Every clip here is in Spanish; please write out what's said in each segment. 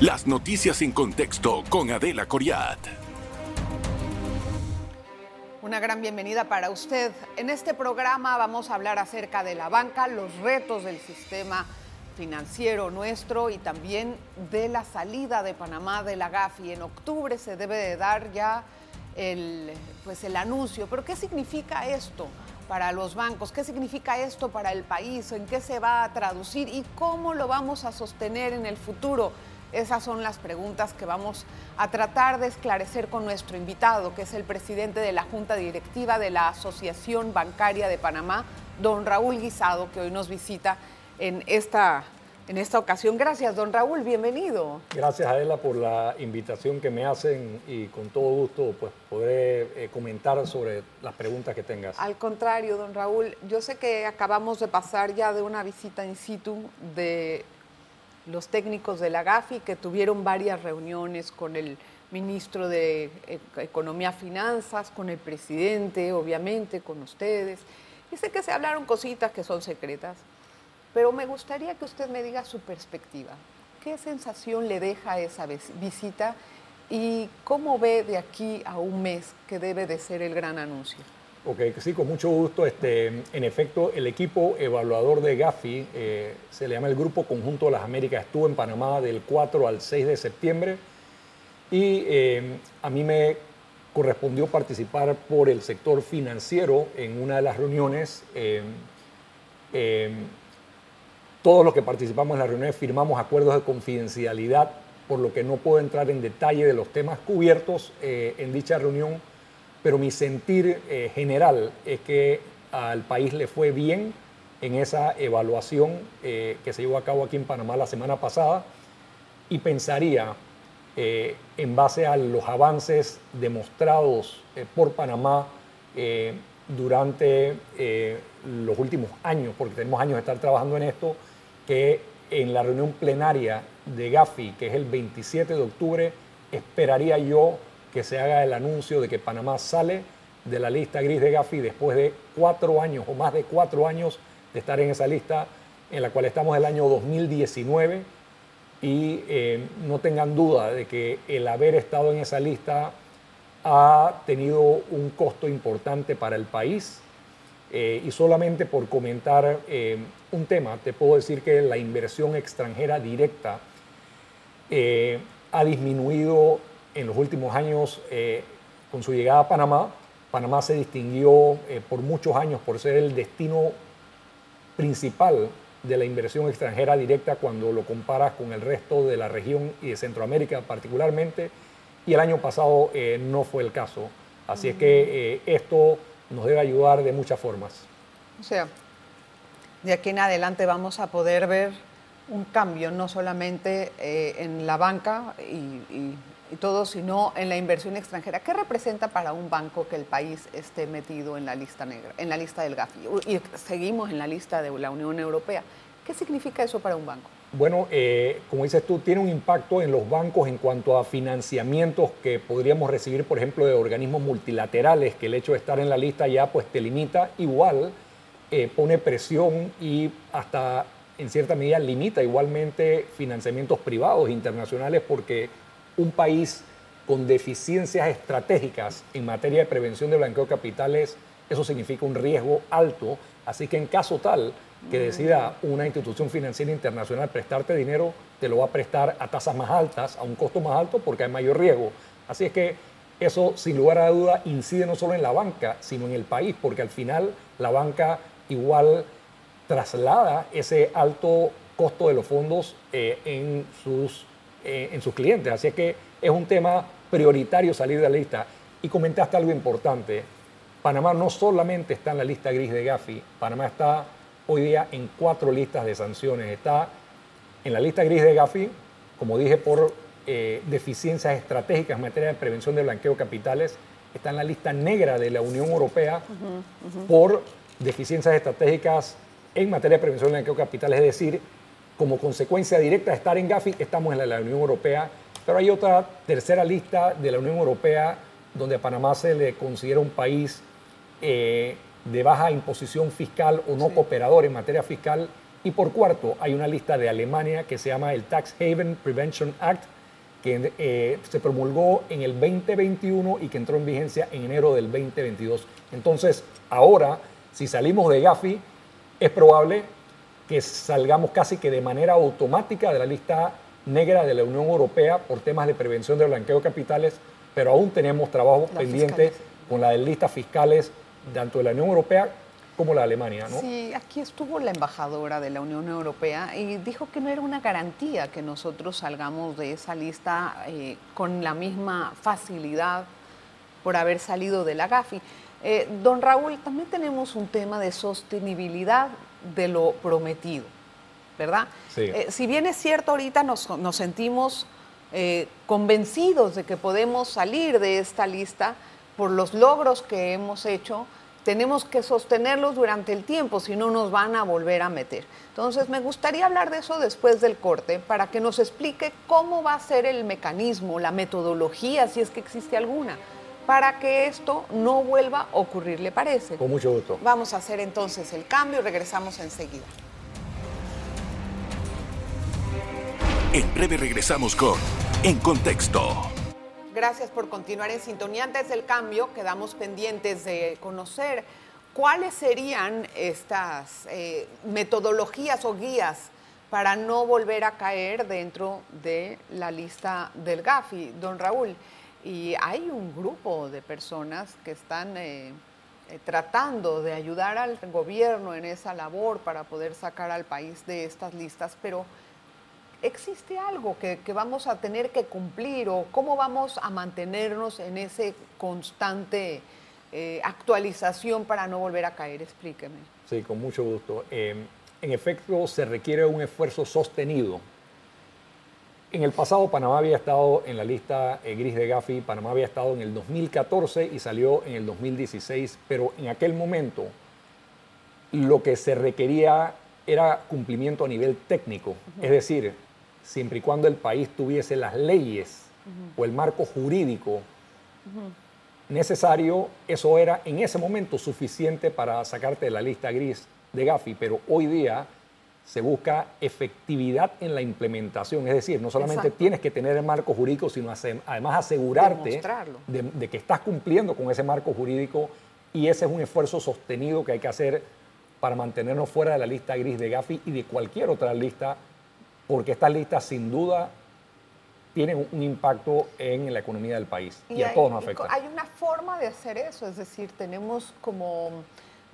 Las noticias en contexto con Adela Coriat. Una gran bienvenida para usted. En este programa vamos a hablar acerca de la banca, los retos del sistema financiero nuestro y también de la salida de Panamá de la GAFI. En octubre se debe de dar ya el, pues el anuncio. Pero ¿qué significa esto para los bancos? ¿Qué significa esto para el país? ¿En qué se va a traducir? ¿Y cómo lo vamos a sostener en el futuro? Esas son las preguntas que vamos a tratar de esclarecer con nuestro invitado, que es el presidente de la Junta Directiva de la Asociación Bancaria de Panamá, don Raúl Guisado, que hoy nos visita en esta, en esta ocasión. Gracias, don Raúl, bienvenido. Gracias, Adela, por la invitación que me hacen y con todo gusto pues, poder eh, comentar sobre las preguntas que tengas. Al contrario, don Raúl, yo sé que acabamos de pasar ya de una visita in situ de los técnicos de la GAFI que tuvieron varias reuniones con el ministro de Economía Finanzas, con el presidente, obviamente, con ustedes. Y sé que se hablaron cositas que son secretas, pero me gustaría que usted me diga su perspectiva. ¿Qué sensación le deja esa visita y cómo ve de aquí a un mes que debe de ser el gran anuncio? Ok, sí, con mucho gusto. Este, en efecto, el equipo evaluador de Gafi, eh, se le llama el Grupo Conjunto de las Américas, estuvo en Panamá del 4 al 6 de septiembre y eh, a mí me correspondió participar por el sector financiero en una de las reuniones. Eh, todos los que participamos en las reuniones firmamos acuerdos de confidencialidad, por lo que no puedo entrar en detalle de los temas cubiertos en dicha reunión pero mi sentir eh, general es que al país le fue bien en esa evaluación eh, que se llevó a cabo aquí en Panamá la semana pasada y pensaría, eh, en base a los avances demostrados por Panamá durante los últimos años, porque tenemos años de estar trabajando en esto, que en la reunión plenaria de Gafi, que es el 27 de octubre, esperaría yo que se haga el anuncio de que Panamá sale de la lista gris de Gafi después de cuatro años o más de cuatro años de estar en esa lista en la cual estamos el año 2019 y eh, no tengan duda de que el haber estado en esa lista ha tenido un costo importante para el país. Eh, y solamente por comentar eh, un tema te puedo decir que la inversión extranjera directa ha disminuido en los últimos años, eh, con su llegada a Panamá, Panamá se distinguió eh, por muchos años por ser el destino principal de la inversión extranjera directa cuando lo comparas con el resto de la región y de Centroamérica particularmente, y el año pasado eh, no fue el caso. Así es que esto nos debe ayudar de muchas formas. O sea, de aquí en adelante vamos a poder ver un cambio, no solamente en la banca y y todo, sino en la inversión extranjera. ¿Qué representa para un banco que el país esté metido en la lista negra, en la lista del GAFI? Y seguimos en la lista de la Unión Europea. ¿Qué significa eso para un banco? Bueno, eh, como dices tú, tiene un impacto en los bancos en cuanto a financiamientos que podríamos recibir, por ejemplo, de organismos multilaterales, que el hecho de estar en la lista ya pues te limita. Igual eh, pone presión y hasta en cierta medida limita igualmente financiamientos privados internacionales porque un país con deficiencias estratégicas en materia de prevención de blanqueo de capitales, eso significa un riesgo alto. Así que en caso tal que decida una institución financiera internacional prestarte dinero, te lo va a prestar a tasas más altas, a un costo más alto, porque hay mayor riesgo. Así es que eso, sin lugar a duda, incide no solo en la banca, sino en el país, porque al final la banca igual traslada ese alto costo de los fondos eh, en sus eh, en sus clientes. Así es que es un tema prioritario salir de la lista. Y comentaste algo importante. Panamá no solamente está en la lista gris de Gafi, Panamá está hoy día en cuatro listas de sanciones. Está en la lista gris de Gafi, como dije, por eh, deficiencias estratégicas en materia de prevención de blanqueo de capitales. Está en la lista negra de la Unión Europea por deficiencias estratégicas en materia de prevención de blanqueo de capitales, es decir, como consecuencia directa de estar en Gafi, estamos en la, Unión Europea, pero hay otra tercera lista de la Unión Europea donde a Panamá se le considera un país eh, de baja imposición fiscal o no cooperador en materia fiscal. Y por cuarto, hay una lista de Alemania que se llama el Tax Haven Prevention Act, que eh, se promulgó en el 2021 y que entró en vigencia en enero del 2022. Entonces, ahora, si salimos de Gafi, es probable que salgamos casi que de manera automática de la lista negra de la Unión Europea por temas de prevención del blanqueo de capitales, pero aún tenemos trabajo pendiente con las listas fiscales tanto de la Unión Europea como la Alemania, ¿no? Sí, aquí estuvo la embajadora de la Unión Europea y dijo que no era una garantía que nosotros salgamos de esa lista eh, con la misma facilidad por haber salido de la GAFI. Eh, don Raúl, también tenemos un tema de sostenibilidad de lo prometido, ¿verdad? Sí. Eh, si bien es cierto, ahorita nos, nos sentimos convencidos de que podemos salir de esta lista por los logros que hemos hecho, tenemos que sostenerlos durante el tiempo, si no nos van a volver a meter. Entonces, me gustaría hablar de eso después del corte, para que nos explique cómo va a ser el mecanismo, la metodología, si es que existe alguna, para que esto no vuelva a ocurrir, ¿le parece? Con mucho gusto. Vamos a hacer entonces el cambio y regresamos enseguida. En breve regresamos con En Contexto. Gracias por continuar en sintonía. Antes del cambio, quedamos pendientes de conocer cuáles serían estas eh, metodologías o guías para no volver a caer dentro de la lista del GAFI, don Raúl. Y hay un grupo de personas que están eh, eh, tratando de ayudar al gobierno en esa labor para poder sacar al país de estas listas, pero ¿existe algo que, vamos a tener que cumplir o cómo vamos a mantenernos en ese constante eh, actualización para no volver a caer? Explíqueme. Sí, con mucho gusto. Eh, en efecto, se requiere un esfuerzo sostenido. En el pasado, Panamá había estado en la lista eh, gris de Gafi, Panamá había estado en el 2014 y salió en el 2016, pero en aquel momento lo que se requería era cumplimiento a nivel técnico, es decir, siempre y cuando el país tuviese las leyes o el marco jurídico necesario, eso era en ese momento suficiente para sacarte de la lista gris de Gafi, pero hoy día se busca efectividad en la implementación, es decir, no solamente tienes que tener el marco jurídico, sino además asegurarte de, que estás cumpliendo con ese marco jurídico y ese es un esfuerzo sostenido que hay que hacer para mantenernos fuera de la lista gris de Gafi y de cualquier otra lista porque estas listas sin duda tienen un impacto en la economía del país y, a todos nos afecta. Hay una forma de hacer eso, es decir, tenemos como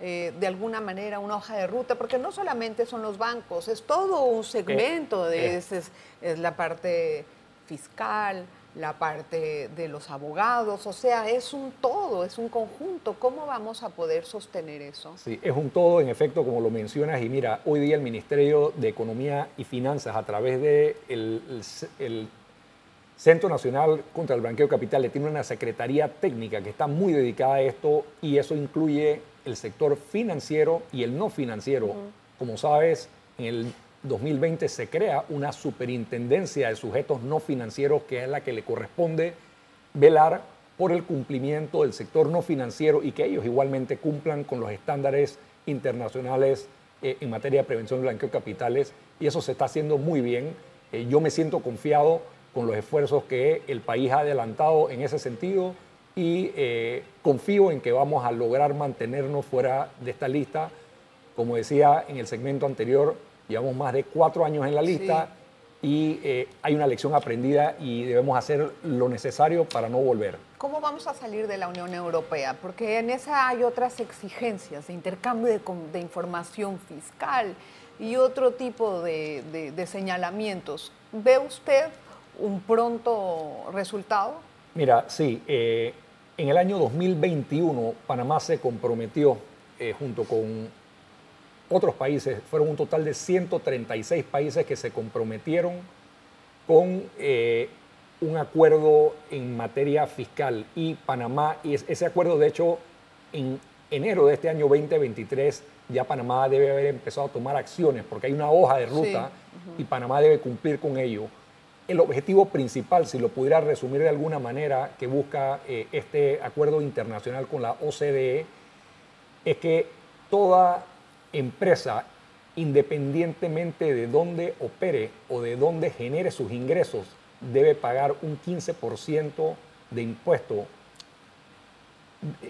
eh, de alguna manera una hoja de ruta, porque no solamente son los bancos, es todo un segmento de eh. ese, es la parte fiscal, la parte de los abogados, o sea, es un todo, es un conjunto. ¿Cómo vamos a poder sostener eso? Sí, es un todo, en efecto, como lo mencionas, y mira, hoy día el Ministerio de Economía y Finanzas, a través del de Centro Nacional contra el Blanqueo de Capitales, tiene una secretaría técnica que está muy dedicada a esto, y eso incluye el sector financiero y el no financiero. Como sabes, en el 2020 se crea una superintendencia de sujetos no financieros que es la que le corresponde velar por el cumplimiento del sector no financiero y que ellos igualmente cumplan con los estándares internacionales eh, en materia de prevención de blanqueo de capitales y eso se está haciendo muy bien. Eh, yo me siento confiado con los esfuerzos que el país ha adelantado en ese sentido y eh, confío en que vamos a lograr mantenernos fuera de esta lista. Como decía en el segmento anterior, Llevamos más de cuatro años en la lista y eh, hay una lección aprendida y debemos hacer lo necesario para no volver. ¿Cómo vamos a salir de la Unión Europea? Porque en esa hay otras exigencias de intercambio de, información fiscal y otro tipo de, señalamientos. ¿Ve usted un pronto resultado? Mira, sí. Eh, en el año 2021 Panamá se comprometió eh, junto con otros países, fueron un total de 136 países que se comprometieron con eh, un acuerdo en materia fiscal. Y Panamá, y ese acuerdo de hecho en enero de este año 2023 ya Panamá debe haber empezado a tomar acciones porque hay una hoja de ruta y Panamá debe cumplir con ello. El objetivo principal, si lo pudiera resumir de alguna manera, que busca eh, este acuerdo internacional con la OCDE, es que toda empresa independientemente de dónde opere o de dónde genere sus ingresos, debe pagar un 15% de impuesto.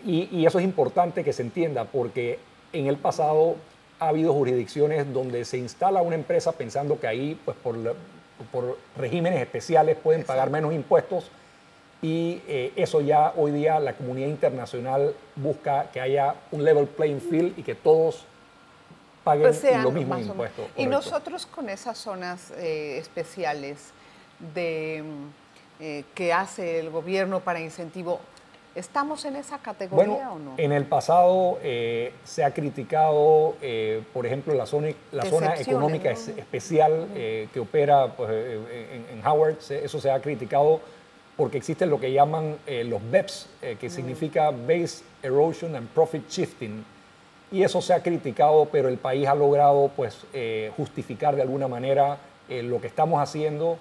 Y, y, eso es importante que se entienda porque en el pasado ha habido jurisdicciones donde se instala una empresa pensando que ahí, pues por, por regímenes especiales, pueden pagar menos impuestos y eh, eso ya hoy día la comunidad internacional busca que haya un level playing field y que todos paguen pues lo mismo impuesto. Y nosotros con esas zonas eh, especiales de, eh, que hace el gobierno para incentivo, ¿Estamos en esa categoría o no? En el pasado se ha criticado, por ejemplo, la zona, la zona económica especial que opera pues, en, en, Howard, eso se ha criticado porque existen lo que llaman eh, los BEPS, eh, que significa Base Erosion and Profit Shifting. Y eso se ha criticado, pero el país ha logrado pues, eh, justificar de alguna manera lo que estamos haciendo.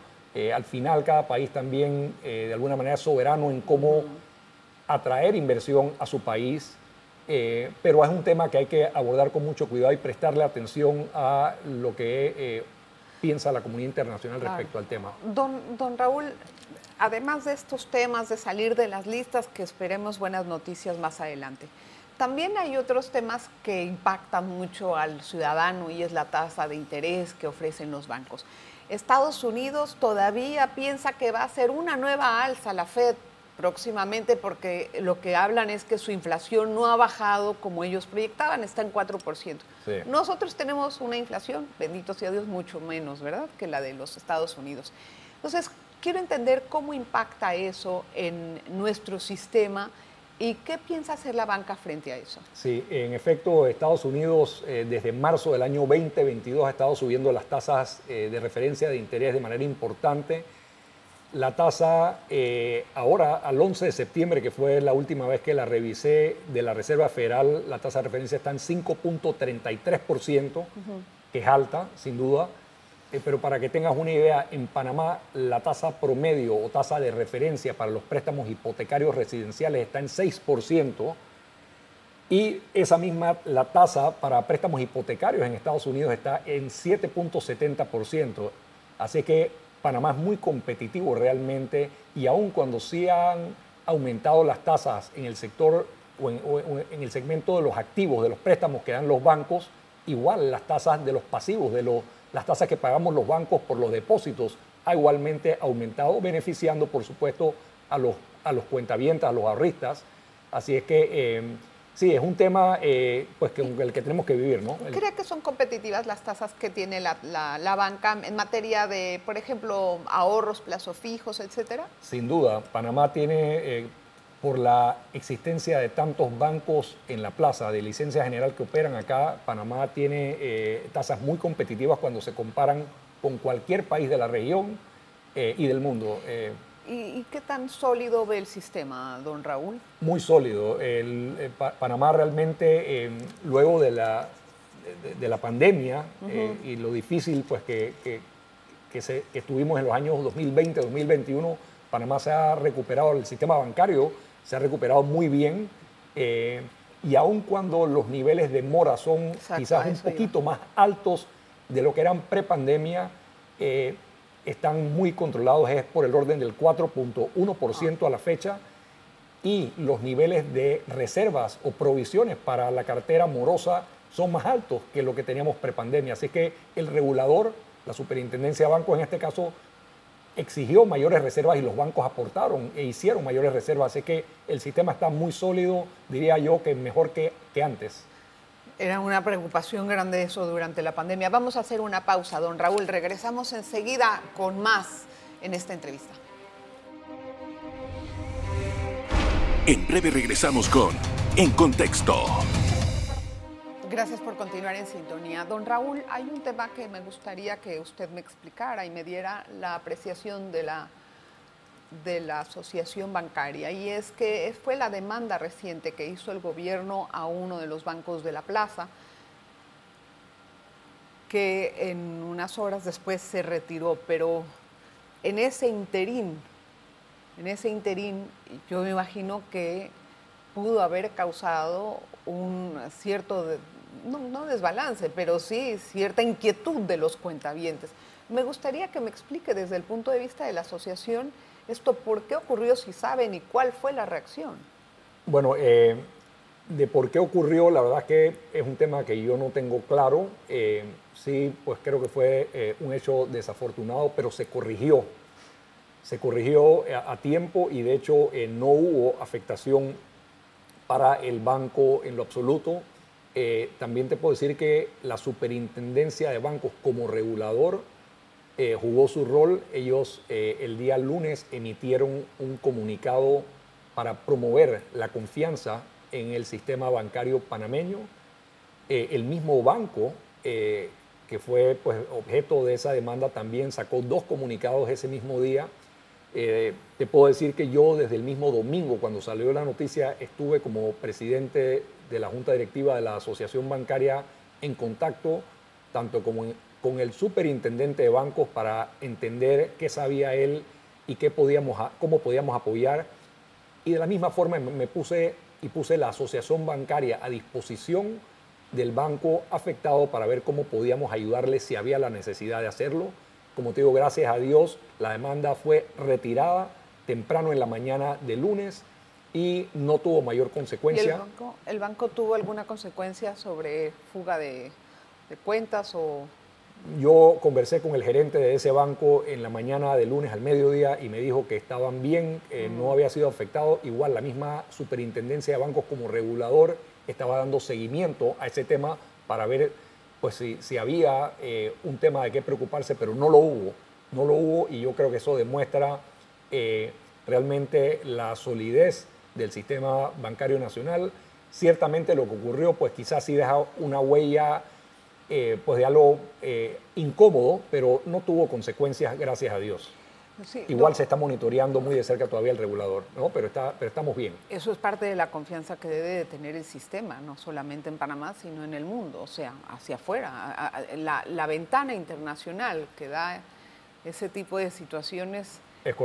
al final, cada país también de alguna manera es soberano en cómo atraer inversión a su país. pero es un tema que hay que abordar con mucho cuidado y prestarle atención a lo que piensa la comunidad internacional respecto al tema. Don, don Raúl, además de estos temas de salir de las listas, que esperemos buenas noticias más adelante, también hay otros temas que impactan mucho al ciudadano y es la tasa de interés que ofrecen los bancos. Estados Unidos todavía piensa que va a ser una nueva alza la Fed próximamente porque lo que hablan es que su inflación no ha bajado como ellos proyectaban, está en 4%. Nosotros tenemos una inflación, bendito sea Dios, mucho menos, ¿verdad?, que la de los Estados Unidos. Entonces, quiero entender cómo impacta eso en nuestro sistema y qué piensa hacer la banca frente a eso. Sí, en efecto, Estados Unidos eh, desde marzo del año 2022 ha estado subiendo las tasas eh, de referencia de interés de manera importante la tasa eh, ahora, al 11 de septiembre, que fue la última vez que la revisé de la Reserva Federal, la tasa de referencia está en 5.33%, que es alta, sin duda. Eh, pero para que tengas una idea, en Panamá la tasa promedio o tasa de referencia para los préstamos hipotecarios residenciales está en 6%. Y esa misma, la tasa para préstamos hipotecarios en Estados Unidos está en 7.70%. Así que Panamá es muy competitivo realmente y aun cuando se han aumentado las tasas en el sector o en, el segmento de los activos, de los préstamos que dan los bancos, igual las tasas de los pasivos, de los, las tasas que pagamos los bancos por los depósitos, ha igualmente aumentado, beneficiando por supuesto a los, a los cuentavientas, a los ahorristas. Así es que eh, Sí, es un tema eh, pues que, el que tenemos que vivir, ¿no? ¿Cree que son competitivas las tasas que tiene la, la, banca en materia de, por ejemplo, ahorros, plazos fijos, etcétera? Sin duda. Panamá tiene, eh, por la existencia de tantos bancos en la plaza de licencia general que operan acá, Panamá tiene eh, tasas muy competitivas cuando se comparan con cualquier país de la región y del mundo. ¿Y, qué tan sólido ve el sistema, don Raúl? Muy sólido. El, eh, Panamá realmente, eh, luego de la, de, la pandemia eh, y lo difícil pues, que, que, se, estuvimos en los años 2020, 2021, Panamá se ha recuperado, el sistema bancario se ha recuperado muy bien. y aun cuando los niveles de mora son quizás un poquito más altos de lo que eran prepandemia, eh, están muy controlados, es por el orden del 4.1% a la fecha, y los niveles de reservas o provisiones para la cartera morosa son más altos que lo que teníamos prepandemia. Así que el regulador, la superintendencia de bancos en este caso, exigió mayores reservas y los bancos aportaron e hicieron mayores reservas. Así que el sistema está muy sólido, diría yo que mejor que, que antes. Era una preocupación grande eso durante la pandemia. Vamos a hacer una pausa, don Raúl. Regresamos enseguida con más en esta entrevista. En breve regresamos con En Contexto. Gracias por continuar en sintonía. Don Raúl, hay un tema que me gustaría que usted me explicara y me diera la apreciación de la de la asociación bancaria y es que fue la demanda reciente que hizo el gobierno a uno de los bancos de la plaza que en unas horas después se retiró, pero en ese interín, en ese interín yo me imagino que pudo haber causado un cierto no, no desbalance, pero sí cierta inquietud de los cuentavientes. Me gustaría que me explique desde el punto de vista de la asociación esto, por qué ocurrió, si saben, y cuál fue la reacción. Bueno, eh, de por qué ocurrió, la verdad que es un tema que yo no tengo claro. Eh, sí, pues creo que fue eh, un hecho desafortunado, pero se corrigió. Se corrigió a, tiempo y de hecho no hubo afectación para el banco en lo absoluto. también te puedo decir que la superintendencia de bancos como regulador jugó su rol. Ellos el día lunes emitieron un comunicado para promover la confianza en el sistema bancario panameño. Eh, el mismo banco eh, que fue pues, objeto de esa demanda también sacó dos comunicados ese mismo día. Eh, te puedo decir que yo desde el mismo domingo, cuando salió la noticia, estuve como presidente de la Junta Directiva de la Asociación Bancaria en contacto tanto como con el superintendente de bancos para entender qué sabía él y qué podíamos, cómo podíamos apoyar. Y de la misma forma me puse y puse la asociación bancaria a disposición del banco afectado para ver cómo podíamos ayudarle si había la necesidad de hacerlo. Como te digo, gracias a Dios, la demanda fue retirada temprano en la mañana de lunes y no tuvo mayor consecuencia. el, banco, tuvo alguna consecuencia sobre fuga de, de cuentas o yo conversé con el gerente de ese banco en la mañana de lunes al mediodía y me dijo que estaban bien, no había sido afectado. Igual la misma superintendencia de bancos como regulador estaba dando seguimiento a ese tema para ver pues, si, había eh, un tema de qué preocuparse, pero no lo hubo. No lo hubo y yo creo que eso demuestra eh, realmente la solidez del sistema bancario nacional. Ciertamente lo que ocurrió, pues quizás sí deja una huella eh, pues de algo eh, incómodo, pero no tuvo consecuencias, gracias a Dios. Igual se está monitoreando muy de cerca todavía el regulador, ¿no? pero, está, pero estamos bien. Eso es parte de la confianza que debe de tener el sistema, no solamente en Panamá, sino en el mundo, o sea, hacia afuera. La, ventana internacional que da ese tipo de situaciones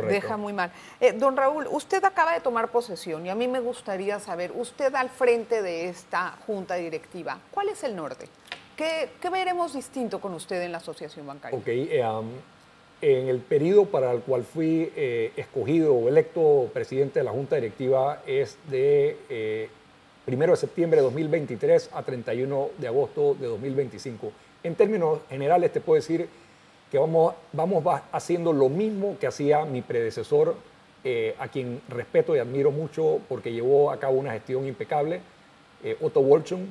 deja muy mal. Eh, don Raúl, usted acaba de tomar posesión y a mí me gustaría saber, usted al frente de esta junta directiva, ¿cuál es el norte? ¿Qué, veremos distinto con usted en la asociación bancaria? Ok, eh, en el periodo para el cual fui eh, escogido o electo presidente de la Junta Directiva es de eh, 1 de septiembre de 2023 a 31 de agosto de 2025. En términos generales te puedo decir que vamos, vamos haciendo lo mismo que hacía mi predecesor, eh, a quien respeto y admiro mucho porque llevó a cabo una gestión impecable, Otto Wolchum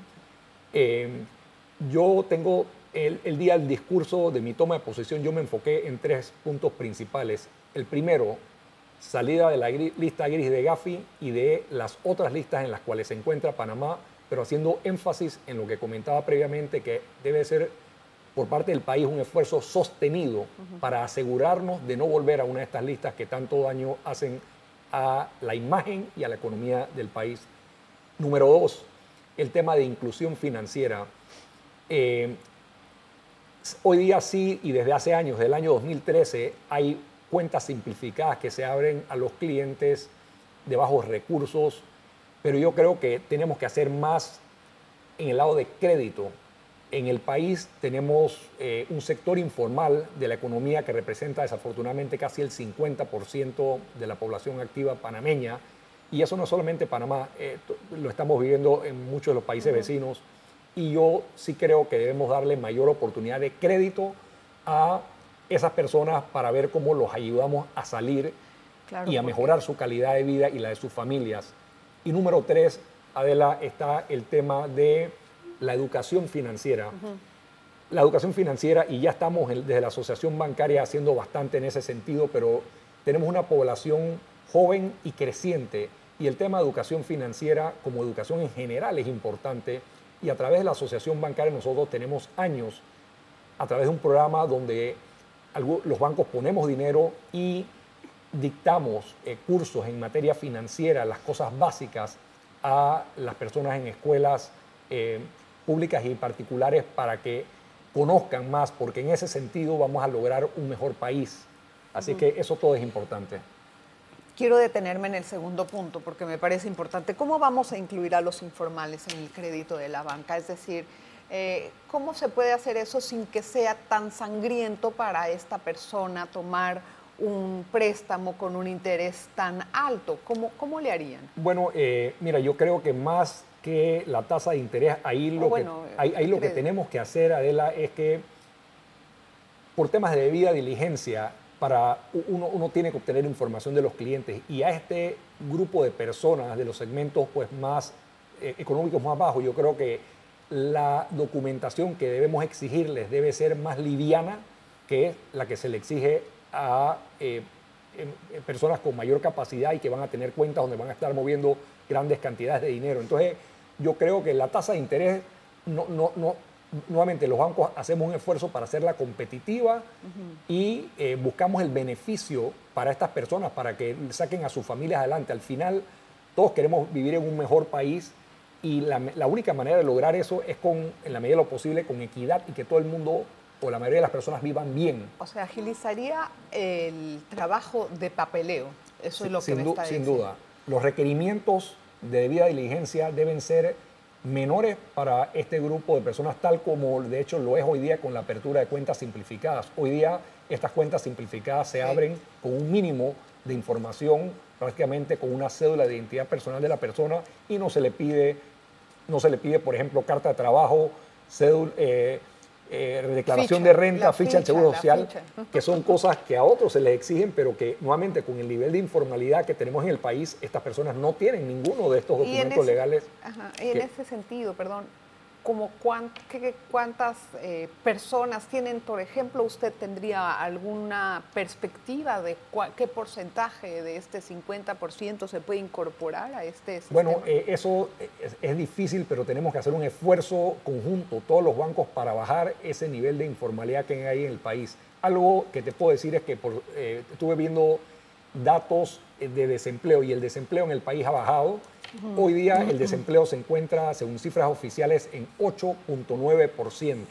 yo tengo el, día del discurso de mi toma de posesión, yo me enfoqué en tres puntos principales. El primero, salida de la lista gris de Gafi y de las otras listas en las cuales se encuentra Panamá, pero haciendo énfasis en lo que comentaba previamente, que debe ser por parte del país un esfuerzo sostenido para asegurarnos de no volver a una de estas listas que tanto daño hacen a la imagen y a la economía del país. Número dos, el tema de inclusión financiera. Eh, hoy día sí, y desde hace años, desde el año 2013, hay cuentas simplificadas que se abren a los clientes de bajos recursos, pero yo creo que tenemos que hacer más en el lado de crédito. En el país tenemos eh, un sector informal de la economía que representa desafortunadamente casi el 50% de la población activa panameña, y eso no es solamente Panamá, eh, lo estamos viviendo en muchos de los países vecinos y yo sí creo que debemos darle mayor oportunidad de crédito a esas personas para ver cómo los ayudamos a salir y a mejorar su calidad de vida y la de sus familias. Y número tres, Adela, está el tema de la educación financiera. La educación financiera, y ya estamos desde la Asociación Bancaria haciendo bastante en ese sentido, pero tenemos una población joven y creciente. Y el tema de educación financiera, como educación en general, es importante y a través de la Asociación Bancaria nosotros tenemos años, a través de un programa donde los bancos ponemos dinero y dictamos eh, cursos en materia financiera, las cosas básicas a las personas en escuelas eh, públicas y particulares para que conozcan más, porque en ese sentido vamos a lograr un mejor país. Así que eso todo es importante. Quiero detenerme en el segundo punto porque me parece importante. ¿Cómo vamos a incluir a los informales en el crédito de la banca? Es decir, Eh, ¿Cómo se puede hacer eso sin que sea tan sangriento para esta persona tomar un préstamo con un interés tan alto? ¿Cómo, cómo le harían? Bueno, eh, mira, yo creo que más que la tasa de interés, ahí lo, que, ahí, lo que tenemos que hacer, Adela, es que por temas de debida diligencia, para uno, uno, tiene que obtener información de los clientes y a este grupo de personas de los segmentos pues, más eh, económicos más bajos, yo creo que la documentación que debemos exigirles debe ser más liviana que la que se le exige a eh, em, eh, personas con mayor capacidad y que van a tener cuentas donde van a estar moviendo grandes cantidades de dinero. Entonces, yo creo que la tasa de interés, no, no, no, nuevamente los bancos hacemos un esfuerzo para hacerla competitiva y eh, buscamos el beneficio para estas personas, para que saquen a sus familias adelante. Al final, todos queremos vivir en un mejor país y la, la única manera de lograr eso es con, en la medida de lo posible, con equidad y que todo el mundo o la mayoría de las personas vivan bien. O sea, agilizaría el trabajo de papeleo. Eso es lo que me está sin duda. Los requerimientos de debida diligencia deben ser menores para este grupo de personas, tal como de hecho lo es hoy día con la apertura de cuentas simplificadas. Hoy día estas cuentas simplificadas se abren con un mínimo de información, prácticamente con una cédula de identidad personal de la persona y no se le pide, no se le pide por ejemplo, carta de trabajo, cédula, eh, eh, declaración de renta, ficha, del Seguro Social, que son cosas que a otros se les exigen, pero que nuevamente con el nivel de informalidad que tenemos en el país, estas personas no tienen ninguno de estos documentos legales. y en ese sentido, perdón, como cuántas eh, personas tienen, por ejemplo, usted tendría alguna perspectiva de qué porcentaje de este 50% se puede incorporar a este sistema? Bueno, eh, eso es, difícil, pero tenemos que hacer un esfuerzo conjunto, todos los bancos, para bajar ese nivel de informalidad que hay en el país. Algo que te puedo decir es que por, eh, estuve viendo datos de desempleo y el desempleo en el país ha bajado Hoy día el desempleo se encuentra, según cifras oficiales, en 8.9%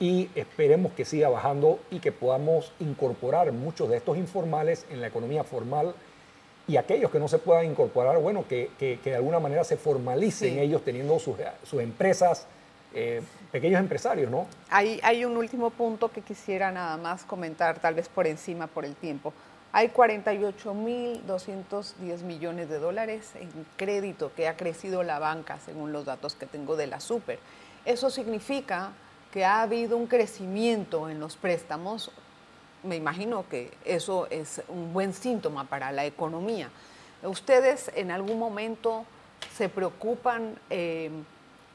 y esperemos que siga bajando y que podamos incorporar muchos de estos informales en la economía formal y aquellos que no se puedan incorporar, bueno, que, de alguna manera se formalicen ellos teniendo sus, empresas, eh, pequeños empresarios, ¿no? Hay, hay un último punto que quisiera nada más comentar, tal vez por encima por el tiempo. Hay 48.210 millones de dólares en crédito que ha crecido la banca, según los datos que tengo de la Super. Eso significa que ha habido un crecimiento en los préstamos. Me imagino que eso es un buen síntoma para la economía. ¿Ustedes en algún momento se preocupan eh,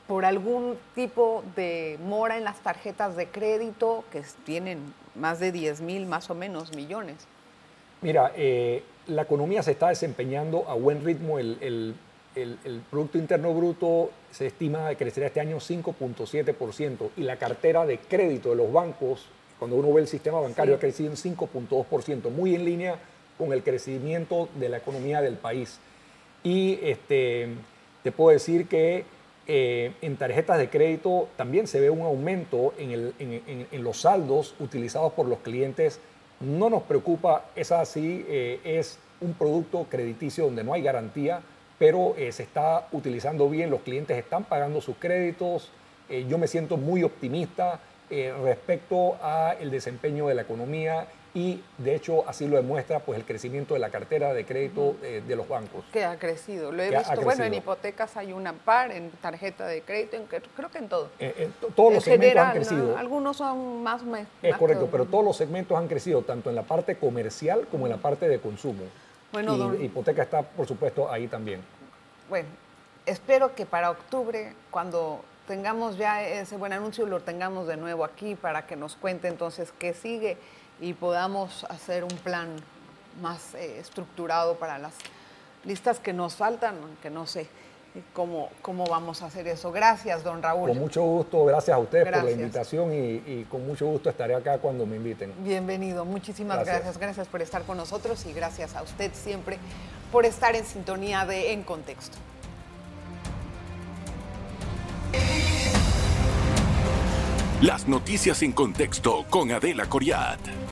por algún tipo de mora en las tarjetas de crédito que tienen más de 10 mil más o menos millones? Mira, eh, la economía se está desempeñando a buen ritmo. El, Producto Interno Bruto se estima que crecerá este año 5.7% y la cartera de crédito de los bancos, cuando uno ve el sistema bancario, ha crecido en 5.2%, muy en línea con el crecimiento de la economía del país. Y este, te puedo decir que eh, en tarjetas de crédito también se ve un aumento en, en los saldos utilizados por los clientes no nos preocupa, es así, eh, es un producto crediticio donde no hay garantía, pero eh, se está utilizando bien, los clientes están pagando sus créditos, eh, yo me siento muy optimista respecto al desempeño de la economía y de hecho así lo demuestra pues el crecimiento de la cartera de crédito de los bancos. Que ha crecido, lo he visto, bueno, en hipotecas hay una par, en tarjeta de crédito, creo que en todo. todos los segmentos han crecido. Algunos son más... es correcto, pero todos los segmentos han crecido, tanto en la parte comercial como en la parte de consumo. Bueno, y hipoteca está, por supuesto, ahí también. Bueno, espero que para octubre, cuando tengamos ya ese buen anuncio, lo tengamos de nuevo aquí para que nos cuente entonces qué sigue y podamos hacer un plan más eh, estructurado para las listas que nos faltan, que no sé cómo, cómo vamos a hacer eso. Gracias, don Raúl. Con mucho gusto, gracias a ustedes por la invitación y, con mucho gusto estaré acá cuando me inviten. Bienvenido, muchísimas gracias. gracias. Gracias por estar con nosotros y gracias a usted siempre por estar en sintonía de En Contexto. Las noticias en contexto con Adela Coriat.